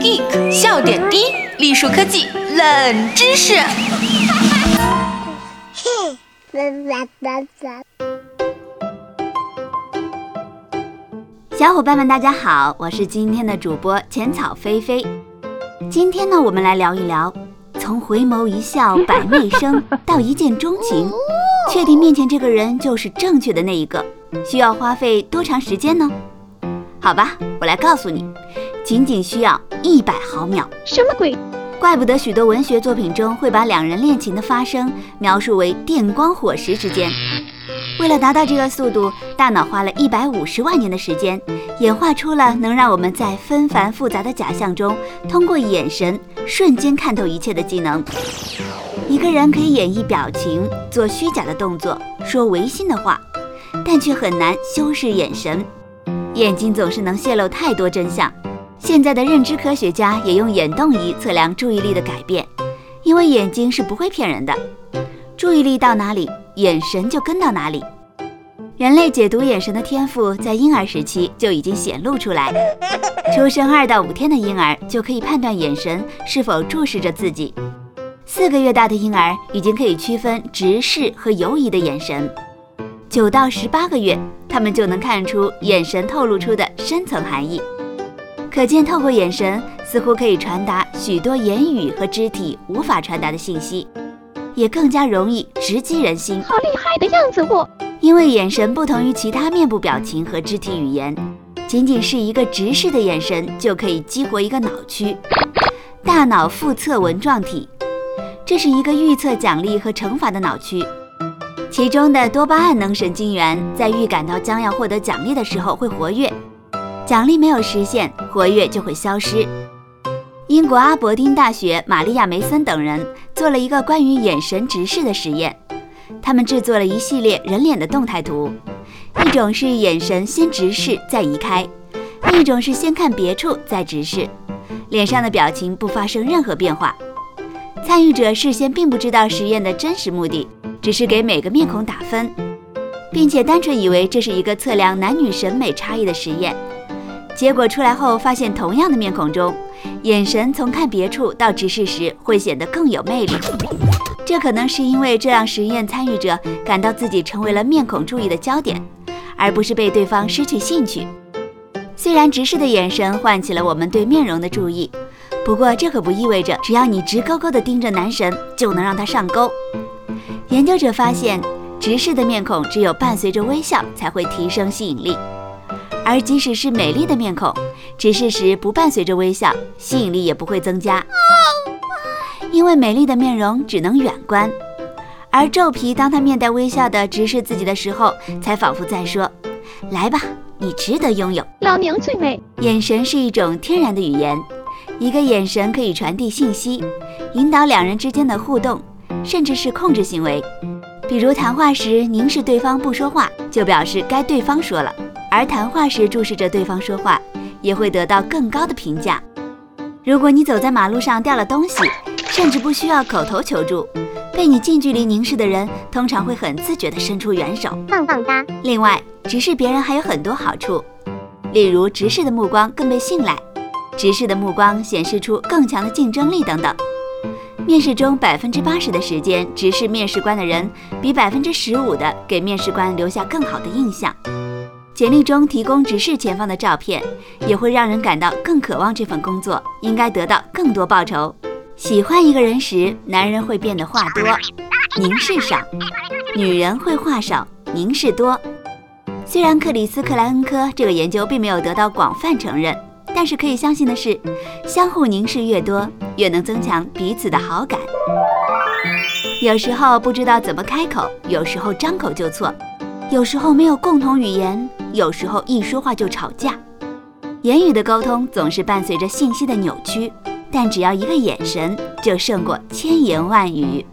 Geek 笑点低，栗树科技冷知识。小伙伴们，大家好，我是今天的主播浅草菲菲。今天呢，我们来聊一聊，从回眸一笑百媚生到一见钟情，确定面前这个人就是正确的那一个，需要花费多长时间呢？好吧，我来告诉你，仅仅需要一百毫秒。什么鬼？怪不得许多文学作品中会把两人恋情的发生描述为电光火石之间。为了达到这个速度，大脑花了一百五十万年的时间，演化出了能让我们在纷繁复杂的假象中，通过眼神瞬间看透一切的技能。一个人可以演绎表情，做虚假的动作，说违心的话，但却很难修饰眼神。眼睛总是能泄露太多真相。现在的认知科学家也用眼动仪测量注意力的改变，因为眼睛是不会骗人的。注意力到哪里，眼神就跟到哪里。人类解读眼神的天赋在婴儿时期就已经显露出来。出生二到五天的婴儿就可以判断眼神是否注视着自己，四个月大的婴儿已经可以区分直视和游移的眼神。九到十八个月，他们就能看出眼神透露出的深层含义。可见，透过眼神似乎可以传达许多言语和肢体无法传达的信息，也更加容易直击人心。好厉害的样子！我因为眼神不同于其他面部表情和肢体语言，仅仅是一个直视的眼神就可以激活一个脑区——大脑腹侧纹状体。这是一个预测奖励和惩罚的脑区。其中的多巴胺能神经元在预感到将要获得奖励的时候会活跃，奖励没有实现，活跃就会消失。英国阿伯丁大学玛利亚梅森等人做了一个关于眼神直视的实验，他们制作了一系列人脸的动态图，一种是眼神先直视再移开，另一种是先看别处再直视，脸上的表情不发生任何变化。参与者事先并不知道实验的真实目的。只是给每个面孔打分，并且单纯以为这是一个测量男女审美差异的实验。结果出来后发现，同样的面孔中，眼神从看别处到直视时会显得更有魅力。这可能是因为这让实验参与者感到自己成为了面孔注意的焦点，而不是被对方失去兴趣。虽然直视的眼神唤起了我们对面容的注意，不过这可不意味着只要你直勾勾地盯着男神就能让他上钩。研究者发现，直视的面孔只有伴随着微笑才会提升吸引力，而即使是美丽的面孔，直视时不伴随着微笑，吸引力也不会增加。因为美丽的面容只能远观，而皱皮当他面带微笑地直视自己的时候，才仿佛在说：“来吧，你值得拥有。”老娘最美。眼神是一种天然的语言，一个眼神可以传递信息，引导两人之间的互动。甚至是控制行为，比如谈话时凝视对方不说话，就表示该对方说了；而谈话时注视着对方说话，也会得到更高的评价。如果你走在马路上掉了东西，甚至不需要口头求助，被你近距离凝视的人通常会很自觉地伸出援手，棒棒哒。另外，直视别人还有很多好处，例如直视的目光更被信赖，直视的目光显示出更强的竞争力等等。面试中百分之八十的时间直视面试官的人，比百分之十五的给面试官留下更好的印象。简历中提供直视前方的照片，也会让人感到更渴望这份工作，应该得到更多报酬。喜欢一个人时，男人会变得话多，凝视少；女人会话少，凝视多。虽然克里斯克莱恩科这个研究并没有得到广泛承认。但是可以相信的是，相互凝视越多，越能增强彼此的好感。有时候不知道怎么开口，有时候张口就错，有时候没有共同语言，有时候一说话就吵架。言语的沟通总是伴随着信息的扭曲，但只要一个眼神，就胜过千言万语。